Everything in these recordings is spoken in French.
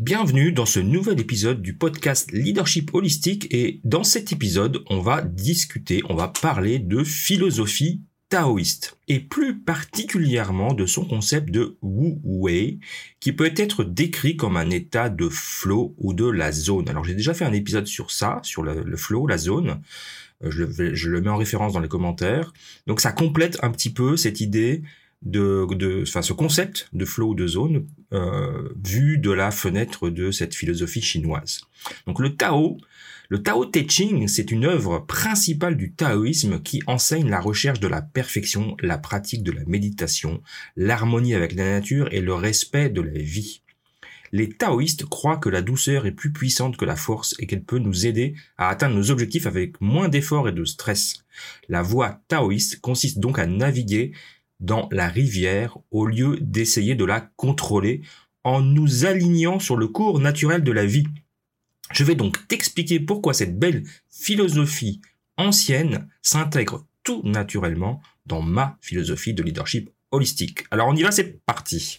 Bienvenue dans ce nouvel épisode du podcast Leadership Holistique et dans cet épisode, on va discuter, on va parler de philosophie taoïste et plus particulièrement de son concept de Wu Wei qui peut être décrit comme un état de flow ou de la zone. Alors j'ai déjà fait un épisode sur ça, sur le, flow, la zone. Euh, je je le mets en référence dans les commentaires. Donc ça complète un petit peu cette idée de, de enfin, ce concept de flow de zone euh, vu de la fenêtre de cette philosophie chinoise. Donc le Tao, le Tao Te Ching, c'est une œuvre principale du taoïsme qui enseigne la recherche de la perfection, la pratique de la méditation, l'harmonie avec la nature et le respect de la vie. Les taoïstes croient que la douceur est plus puissante que la force et qu'elle peut nous aider à atteindre nos objectifs avec moins d'efforts et de stress. La voie taoïste consiste donc à naviguer dans la rivière au lieu d'essayer de la contrôler en nous alignant sur le cours naturel de la vie. Je vais donc t'expliquer pourquoi cette belle philosophie ancienne s'intègre tout naturellement dans ma philosophie de leadership holistique. Alors on y va, c'est parti.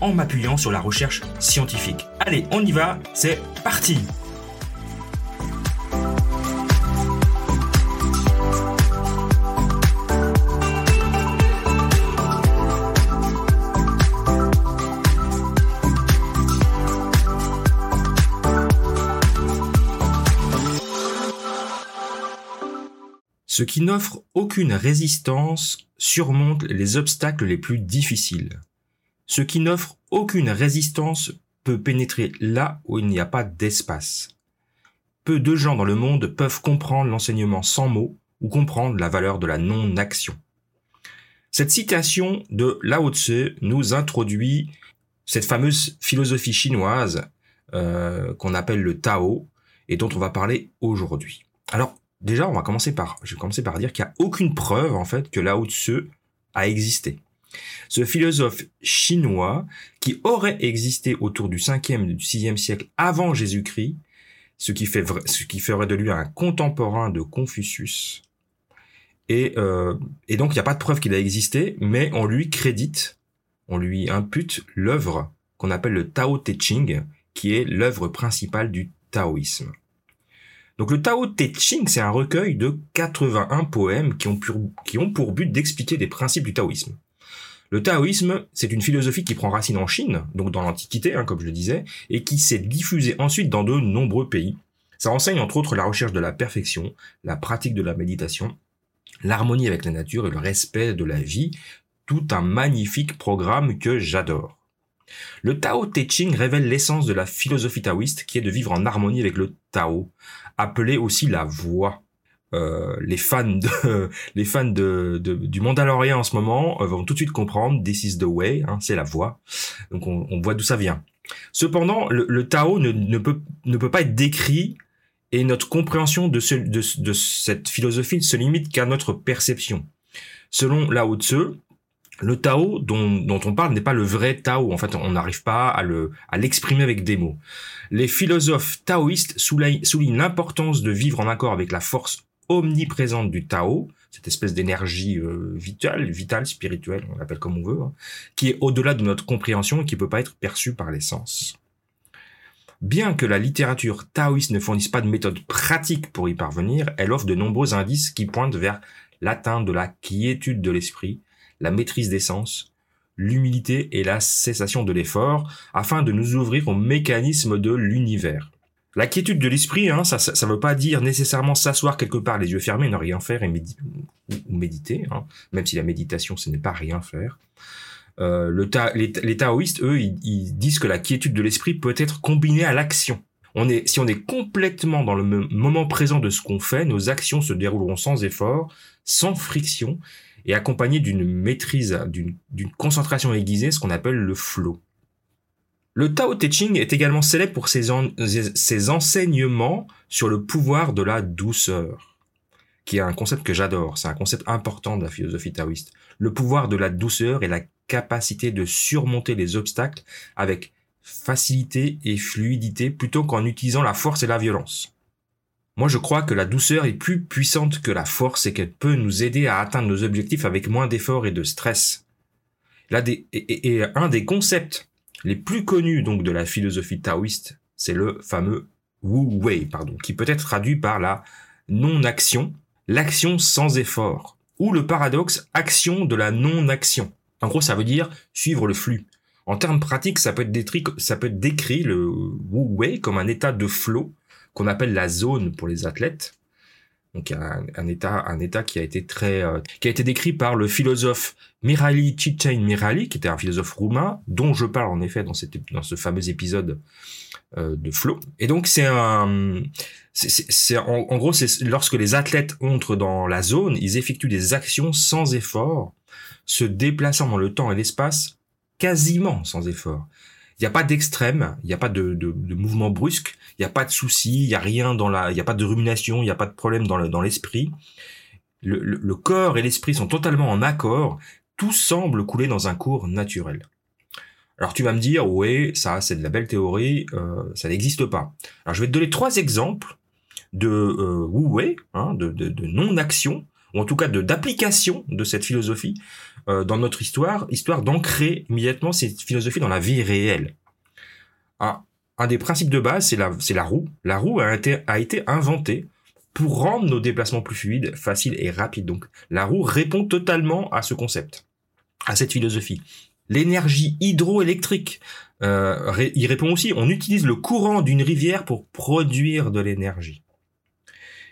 en m'appuyant sur la recherche scientifique. Allez, on y va, c'est parti Ce qui n'offre aucune résistance surmonte les obstacles les plus difficiles. Ce qui n'offre aucune résistance peut pénétrer là où il n'y a pas d'espace. Peu de gens dans le monde peuvent comprendre l'enseignement sans mots ou comprendre la valeur de la non-action. Cette citation de Lao Tse nous introduit cette fameuse philosophie chinoise euh, qu'on appelle le Tao et dont on va parler aujourd'hui. Alors déjà, on va commencer par, je vais commencer par dire qu'il n'y a aucune preuve en fait que Lao Tse a existé. Ce philosophe chinois qui aurait existé autour du 5e et du 6e siècle avant Jésus-Christ, ce qui, ferait de lui un contemporain de Confucius. Et, euh, donc il n'y a pas de preuve qu'il a existé, mais on lui crédite, on lui impute l'œuvre qu'on appelle le Tao Te Ching, qui est l'œuvre principale du taoïsme. Donc le Tao Te Ching, c'est un recueil de 81 poèmes qui ont, qui ont pour but d'expliquer des principes du taoïsme. Le taoïsme, c'est une philosophie qui prend racine en Chine, donc dans l'Antiquité, hein, comme je le disais, et qui s'est diffusée ensuite dans de nombreux pays. Ça enseigne entre autres la recherche de la perfection, la pratique de la méditation, l'harmonie avec la nature et le respect de la vie, tout un magnifique programme que j'adore. Le Tao Te Ching révèle l'essence de la philosophie taoïste qui est de vivre en harmonie avec le Tao, appelé aussi la voie. Euh, les fans de les fans de, du Mandalorian en ce moment euh, vont tout de suite comprendre this is the way hein, c'est la voie donc on, voit d'où ça vient cependant le, Tao ne, ne, peut ne peut pas être décrit et notre compréhension de, ce, de, de cette philosophie ne se limite qu'à notre perception selon Lao Tzu le Tao dont, dont on parle n'est pas le vrai Tao. En fait, on n'arrive pas à le à l'exprimer avec des mots. Les philosophes taoïstes soulignent l'importance de vivre en accord avec la force omniprésente du Tao, cette espèce d'énergie euh, vitale, vitale, spirituelle, on l'appelle comme on veut, hein, qui est au-delà de notre compréhension et qui ne peut pas être perçue par les sens. Bien que la littérature taoïste ne fournisse pas de méthode pratique pour y parvenir, elle offre de nombreux indices qui pointent vers l'atteinte de la quiétude de l'esprit, la maîtrise des sens, l'humilité et la cessation de l'effort, afin de nous ouvrir au mécanisme de l'univers. La quiétude de l'esprit, hein, ça ne veut pas dire nécessairement s'asseoir quelque part les yeux fermés, ne rien faire et ou méditer, hein, même si la méditation, ce n'est pas rien faire. Euh, le les, taoïstes, eux, ils, ils, disent que la quiétude de l'esprit peut être combinée à l'action. On est, si on est complètement dans le moment présent de ce qu'on fait, nos actions se dérouleront sans effort, sans friction, et accompagnées d'une maîtrise, d'une concentration aiguisée, ce qu'on appelle le flow. Le Tao Te Ching est également célèbre pour ses, enseignements sur le pouvoir de la douceur, qui est un concept que j'adore, c'est un concept important de la philosophie taoïste. Le pouvoir de la douceur et la capacité de surmonter les obstacles avec facilité et fluidité plutôt qu'en utilisant la force et la violence. Moi, je crois que la douceur est plus puissante que la force et qu'elle peut nous aider à atteindre nos objectifs avec moins d'efforts et de stress. Là, et, un des concepts les plus connus donc de la philosophie taoïste, c'est le fameux Wu Wei, pardon, qui peut être traduit par la non-action, l'action sans effort, ou le paradoxe action de la non-action. En gros, ça veut dire suivre le flux. En termes pratiques, ça peut être décrit, ça le Wu Wei comme un état de flow qu'on appelle la zone pour les athlètes. Donc un, état, un état qui a été très, euh, qui a été décrit par le philosophe Mirali Csikszentmihalyi, qui était un philosophe roumain, dont je parle en effet dans, cette, dans ce fameux épisode euh, de Flow. Et donc c'est un, c'est en, en, gros c'est lorsque les athlètes entrent dans la zone, ils effectuent des actions sans effort, se déplaçant dans le temps et l'espace quasiment sans effort. Il n'y a pas d'extrême, il n'y a pas de, mouvement brusque, il n'y a pas de souci, il n'y a rien dans la, il n'y a pas de rumination, il n'y a pas de problème dans, le, dans l'esprit. Le, corps et l'esprit sont totalement en accord, tout semble couler dans un cours naturel. Alors tu vas me dire, oui, ça c'est de la belle théorie, euh, ça n'existe pas. Alors je vais te donner trois exemples de euh, hein, de non-action, ou en tout cas de d'application de cette philosophie euh, dans notre histoire, histoire d'ancrer immédiatement cette philosophie dans la vie réelle. Un, un des principes de base, c'est la, roue. La roue a été, a été inventée pour rendre nos déplacements plus fluides, faciles et rapides. Donc la roue répond totalement à ce concept, à cette philosophie. L'énergie hydroélectrique, euh, il répond aussi, on utilise le courant d'une rivière pour produire de l'énergie.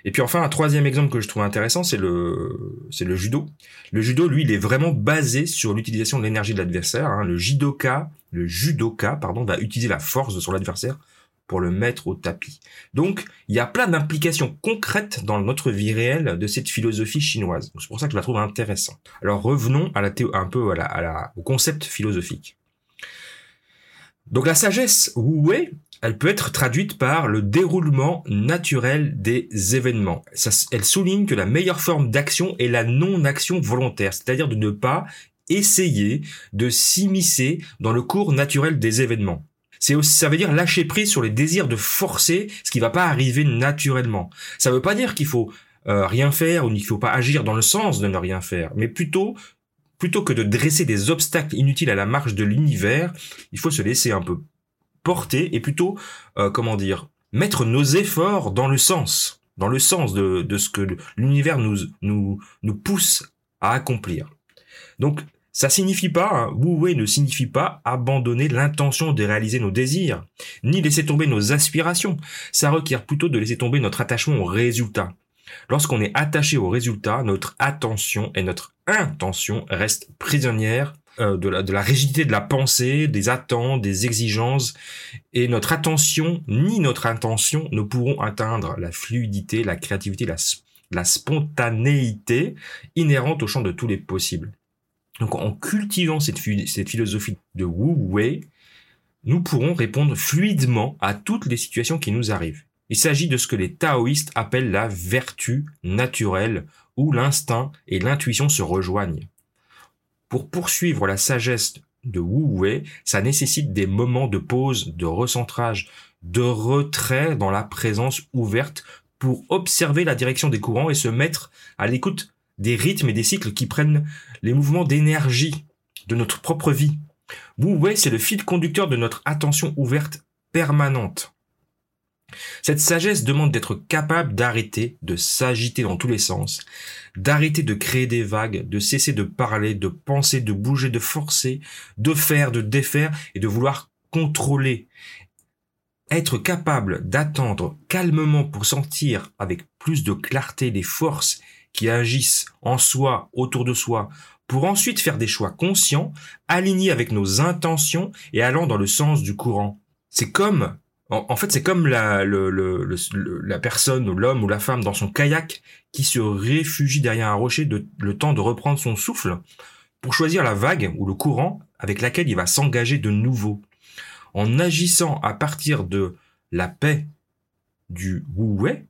Et puis enfin, un troisième exemple que je trouve intéressant, c'est le, c'est le judo. Le judo, lui, il est vraiment basé sur l'utilisation de l'énergie de l'adversaire. Hein. Le judoka, le judoka, pardon, va utiliser la force de son adversaire pour le mettre au tapis. Donc, il y a plein d'implications concrètes dans notre vie réelle de cette philosophie chinoise. C'est pour ça que je la trouve intéressante. Alors, revenons à la un peu à la, à la, au concept philosophique. Donc, la sagesse Wu Wei, elle peut être traduite par le déroulement naturel des événements. Elle souligne que la meilleure forme d'action est la non-action volontaire, c'est-à-dire de ne pas essayer de s'immiscer dans le cours naturel des événements. Ça veut dire lâcher prise sur les désirs de forcer ce qui va pas arriver naturellement. Ça veut pas dire qu'il faut euh, rien faire ou qu'il faut pas agir dans le sens de ne rien faire, mais plutôt plutôt que de dresser des obstacles inutiles à la marche de l'univers, il faut se laisser un peu porter et plutôt, euh, comment dire, mettre nos efforts dans le sens, dans le sens de, ce que l'univers nous, nous, nous pousse à accomplir. Donc, ça signifie pas, hein, ne signifie pas abandonner l'intention de réaliser nos désirs, ni laisser tomber nos aspirations. Ça requiert plutôt de laisser tomber notre attachement au résultat. Lorsqu'on est attaché au résultat, notre attention et notre intention restent prisonnières euh, de, la, de la rigidité de la pensée, des attentes, des exigences, et notre attention ni notre intention ne pourront atteindre la fluidité, la créativité, la, spontanéité inhérente au champ de tous les possibles. Donc en cultivant cette, cette philosophie de Wu Wei, nous pourrons répondre fluidement à toutes les situations qui nous arrivent. Il s'agit de ce que les taoïstes appellent la vertu naturelle, où l'instinct et l'intuition se rejoignent. Pour poursuivre la sagesse de Wu Wei, ça nécessite des moments de pause, de recentrage, de retrait dans la présence ouverte pour observer la direction des courants et se mettre à l'écoute des rythmes et des cycles qui prennent les mouvements d'énergie de notre propre vie. Wu Wei, c'est le fil conducteur de notre attention ouverte permanente. Cette sagesse demande d'être capable d'arrêter de s'agiter dans tous les sens, d'arrêter de créer des vagues, de cesser de parler, de penser, de bouger, de forcer, de faire, de défaire et de vouloir contrôler. Être capable d'attendre calmement pour sentir avec plus de clarté les forces qui agissent en soi, autour de soi, pour ensuite faire des choix conscients, alignés avec nos intentions et allant dans le sens du courant. C'est comme, en, fait, c'est comme la, personne, l'homme ou la femme dans son kayak qui se réfugie derrière un rocher le temps de reprendre son souffle pour choisir la vague ou le courant avec laquelle il va s'engager de nouveau. En agissant à partir de la paix du wu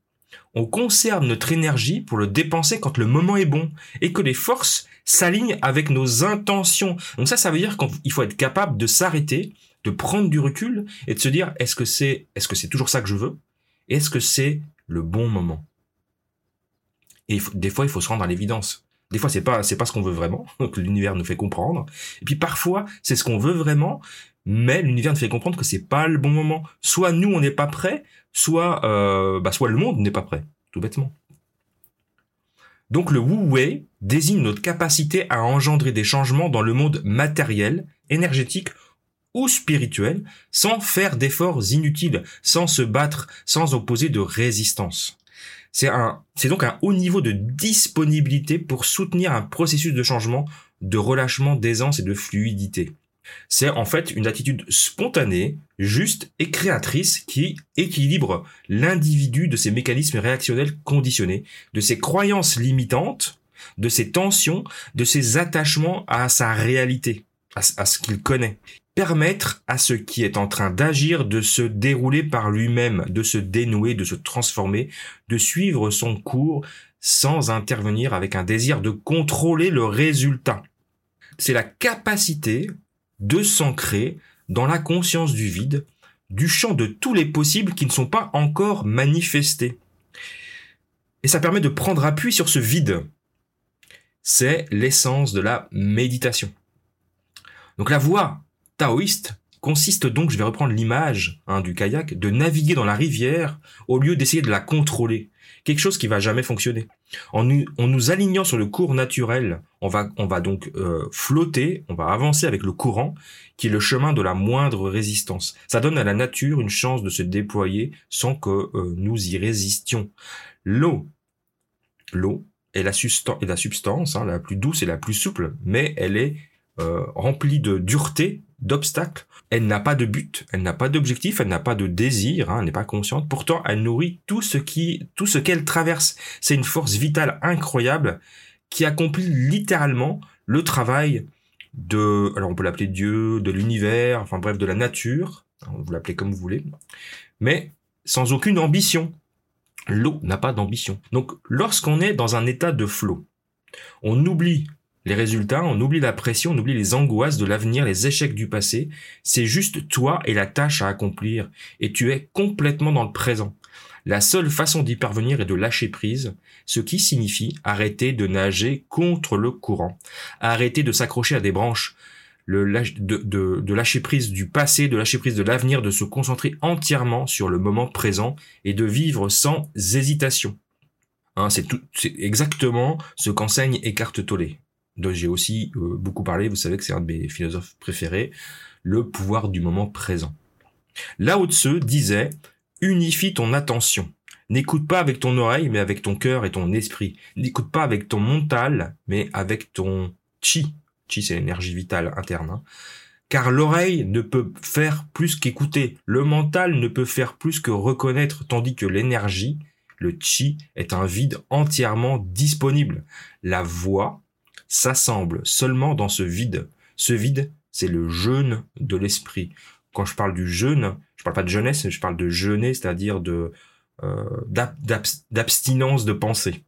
on conserve notre énergie pour le dépenser quand le moment est bon et que les forces s'alignent avec nos intentions. Donc ça, ça veut dire qu'il faut être capable de s'arrêter, de prendre du recul et de se dire est-ce que c'est est-ce que c'est toujours ça que je veux? Est-ce que c'est le bon moment? Et des fois, il faut se rendre à l'évidence. Des fois, c'est pas c'est pas ce qu'on veut vraiment que l'univers nous fait comprendre. Et puis parfois, c'est ce qu'on veut vraiment, mais l'univers nous fait comprendre que c'est pas le bon moment. Soit nous, on n'est pas prêt, soit, euh, bah, soit le monde n'est pas prêt, tout bêtement. Donc le Wu Wei désigne notre capacité à engendrer des changements dans le monde matériel, énergétique ou spirituel, sans faire d'efforts inutiles, sans se battre, sans opposer de résistance. C'est un, c'est donc un haut niveau de disponibilité pour soutenir un processus de changement, de relâchement, d'aisance et de fluidité. C'est en fait une attitude spontanée, juste et créatrice qui équilibre l'individu de ses mécanismes réactionnels conditionnés, de ses croyances limitantes, de ses tensions, de ses attachements à sa réalité, à, ce qu'il connaît. Permettre à ce qui est en train d'agir de se dérouler par lui-même, de se dénouer, de se transformer, de suivre son cours sans intervenir avec un désir de contrôler le résultat. C'est la capacité de s'ancrer dans la conscience du vide, du champ de tous les possibles qui ne sont pas encore manifestés. Et ça permet de prendre appui sur ce vide. C'est l'essence de la méditation. Donc la voie taoïste consiste donc, je vais reprendre l'image hein, du kayak, de naviguer dans la rivière au lieu d'essayer de la contrôler quelque chose qui va jamais fonctionner. En nous, en alignant sur le cours naturel, on va, on va donc euh, flotter, on va avancer avec le courant, qui est le chemin de la moindre résistance. Ça donne à la nature une chance de se déployer sans que euh, nous y résistions. L'eau, l'eau est la, est la substance hein, la plus douce et la plus souple, mais elle est euh, remplie de dureté d'obstacles. Elle n'a pas de but, elle n'a pas d'objectif, elle n'a pas de désir, hein, elle n'est pas consciente. Pourtant, elle nourrit tout ce qui, tout ce qu'elle traverse. C'est une force vitale incroyable qui accomplit littéralement le travail de, alors on peut l'appeler Dieu, de l'univers, enfin bref, de la nature. Vous l'appelez comme vous voulez. Mais sans aucune ambition. L'eau n'a pas d'ambition. Donc, lorsqu'on est dans un état de flot, on oublie les résultats, on oublie la pression, on oublie les angoisses de l'avenir, les échecs du passé. C'est juste toi et la tâche à accomplir. Et tu es complètement dans le présent. La seule façon d'y parvenir est de lâcher prise, ce qui signifie arrêter de nager contre le courant, arrêter de s'accrocher à des branches, de, lâcher prise du passé, de lâcher prise de l'avenir, de se concentrer entièrement sur le moment présent et de vivre sans hésitation. Hein, c'est exactement ce qu'enseigne Eckhart Tolle dont j'ai aussi euh, beaucoup parlé, vous savez que c'est un de mes philosophes préférés, le pouvoir du moment présent. Lao Tzu disait, unifie ton attention. N'écoute pas avec ton oreille, mais avec ton cœur et ton esprit. N'écoute pas avec ton mental, mais avec ton chi. Chi, c'est l'énergie vitale interne. Hein. Car l'oreille ne peut faire plus qu'écouter. Le mental ne peut faire plus que reconnaître, tandis que l'énergie, le chi, est un vide entièrement disponible. La voix, s'assemble seulement dans ce vide. Ce vide, c'est le jeûne de l'esprit. Quand je parle du jeûne, je parle pas de jeunesse, je parle de jeûner, c'est-à-dire euh, d'abstinence de pensée.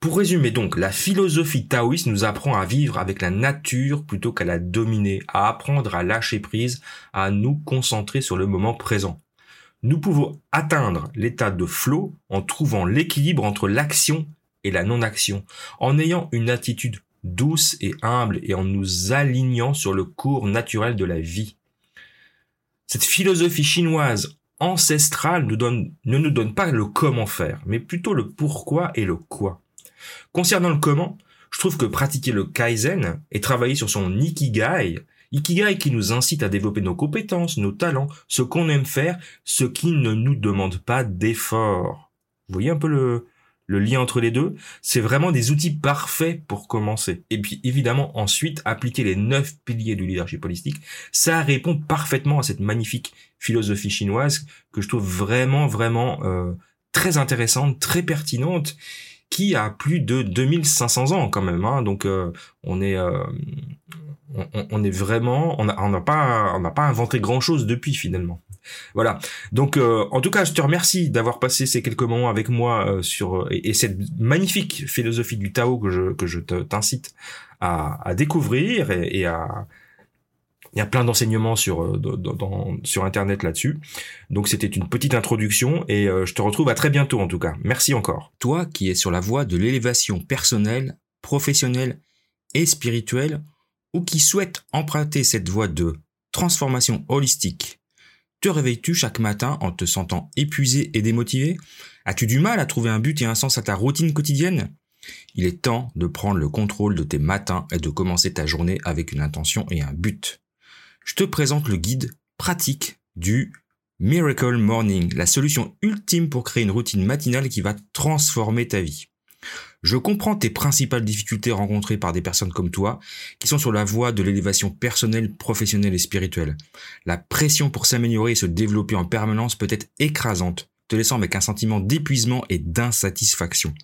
Pour résumer donc, la philosophie taoïste nous apprend à vivre avec la nature plutôt qu'à la dominer, à apprendre à lâcher prise, à nous concentrer sur le moment présent. Nous pouvons atteindre l'état de flow en trouvant l'équilibre entre l'action et la non-action, en ayant une attitude douce et humble et en nous alignant sur le cours naturel de la vie. Cette philosophie chinoise ancestrale nous donne, ne nous donne pas le comment faire, mais plutôt le pourquoi et le quoi. Concernant le comment, je trouve que pratiquer le kaizen et travailler sur son ikigai, ikigai qui nous incite à développer nos compétences, nos talents, ce qu'on aime faire, ce qui ne nous demande pas d'effort. Vous voyez un peu le, le lien entre les deux, c'est vraiment des outils parfaits pour commencer. Et puis évidemment ensuite appliquer les neuf piliers du leadership holistique, ça répond parfaitement à cette magnifique philosophie chinoise que je trouve vraiment vraiment euh, très intéressante, très pertinente, qui a plus de 2500 ans quand même. Hein. Donc euh, on est euh, on, est vraiment on n'a on pas on n'a pas inventé grand chose depuis finalement. Voilà. Donc, euh, en tout cas, je te remercie d'avoir passé ces quelques moments avec moi euh, sur et, cette magnifique philosophie du Tao que je que je t'incite à, à, découvrir et, à il y a plein d'enseignements sur euh, dans, sur internet là-dessus. Donc c'était une petite introduction et je te retrouve à très bientôt en tout cas. Merci encore. Toi qui es sur la voie de l'élévation personnelle, professionnelle et spirituelle ou qui souhaite emprunter cette voie de transformation holistique te réveilles-tu chaque matin en te sentant épuisé et démotivé? As-tu du mal à trouver un but et un sens à ta routine quotidienne? Il est temps de prendre le contrôle de tes matins et de commencer ta journée avec une intention et un but. Je te présente le guide pratique du Miracle Morning, la solution ultime pour créer une routine matinale qui va transformer ta vie. Je comprends tes principales difficultés rencontrées par des personnes comme toi qui sont sur la voie de l'élévation personnelle, professionnelle et spirituelle. La pression pour s'améliorer et se développer en permanence peut être écrasante, te laissant avec un sentiment d'épuisement et d'insatisfaction.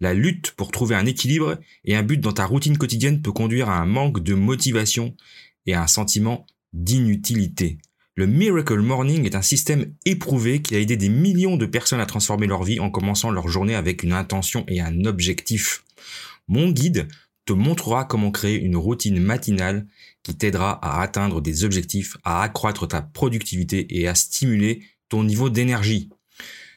La lutte pour trouver un équilibre et un but dans ta routine quotidienne peut conduire à un manque de motivation et à un sentiment d'inutilité. Le Miracle Morning est un système éprouvé qui a aidé des millions de personnes à transformer leur vie en commençant leur journée avec une intention et un objectif. Mon guide te montrera comment créer une routine matinale qui t'aidera à atteindre des objectifs, à accroître ta productivité et à stimuler ton niveau d'énergie.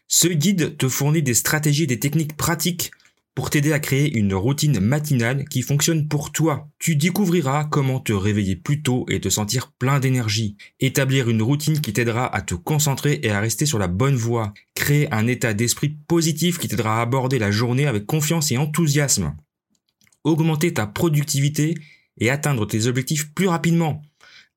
Ce guide te fournit des stratégies et des techniques pratiques pour t'aider à créer une routine matinale qui fonctionne pour toi. Tu découvriras comment te réveiller plus tôt et te sentir plein d'énergie. Établir une routine qui t'aidera à te concentrer et à rester sur la bonne voie. Créer un état d'esprit positif qui t'aidera à aborder la journée avec confiance et enthousiasme. Augmenter ta productivité et atteindre tes objectifs plus rapidement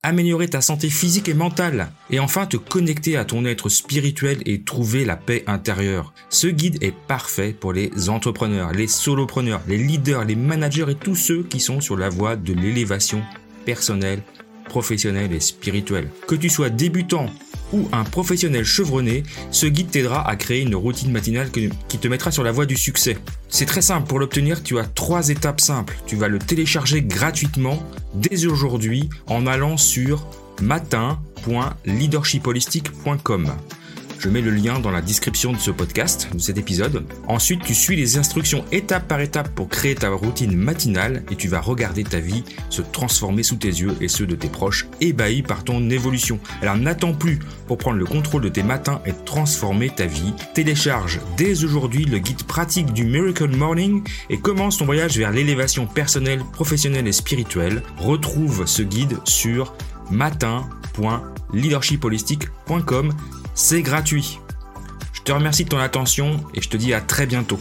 améliorer ta santé physique et mentale, et enfin te connecter à ton être spirituel et trouver la paix intérieure. Ce guide est parfait pour les entrepreneurs, les solopreneurs, les leaders, les managers et tous ceux qui sont sur la voie de l'élévation personnelle, professionnelle et spirituelle. Que tu sois débutant ou un professionnel chevronné, ce guide t'aidera à créer une routine matinale qui te mettra sur la voie du succès. C'est très simple, pour l'obtenir, tu as trois étapes simples. Tu vas le télécharger gratuitement dès aujourd'hui en allant sur matin.leadershipholistique.com. Je mets le lien dans la description de ce podcast, de cet épisode. Ensuite, tu suis les instructions étape par étape pour créer ta routine matinale et tu vas regarder ta vie se transformer sous tes yeux et ceux de tes proches ébahis par ton évolution. Alors n'attends plus pour prendre le contrôle de tes matins et transformer ta vie. Télécharge dès aujourd'hui le guide pratique du Miracle Morning et commence ton voyage vers l'élévation personnelle, professionnelle et spirituelle. Retrouve ce guide sur matin.leadershipholistique.com c'est gratuit. Je te remercie de ton attention et je te dis à très bientôt.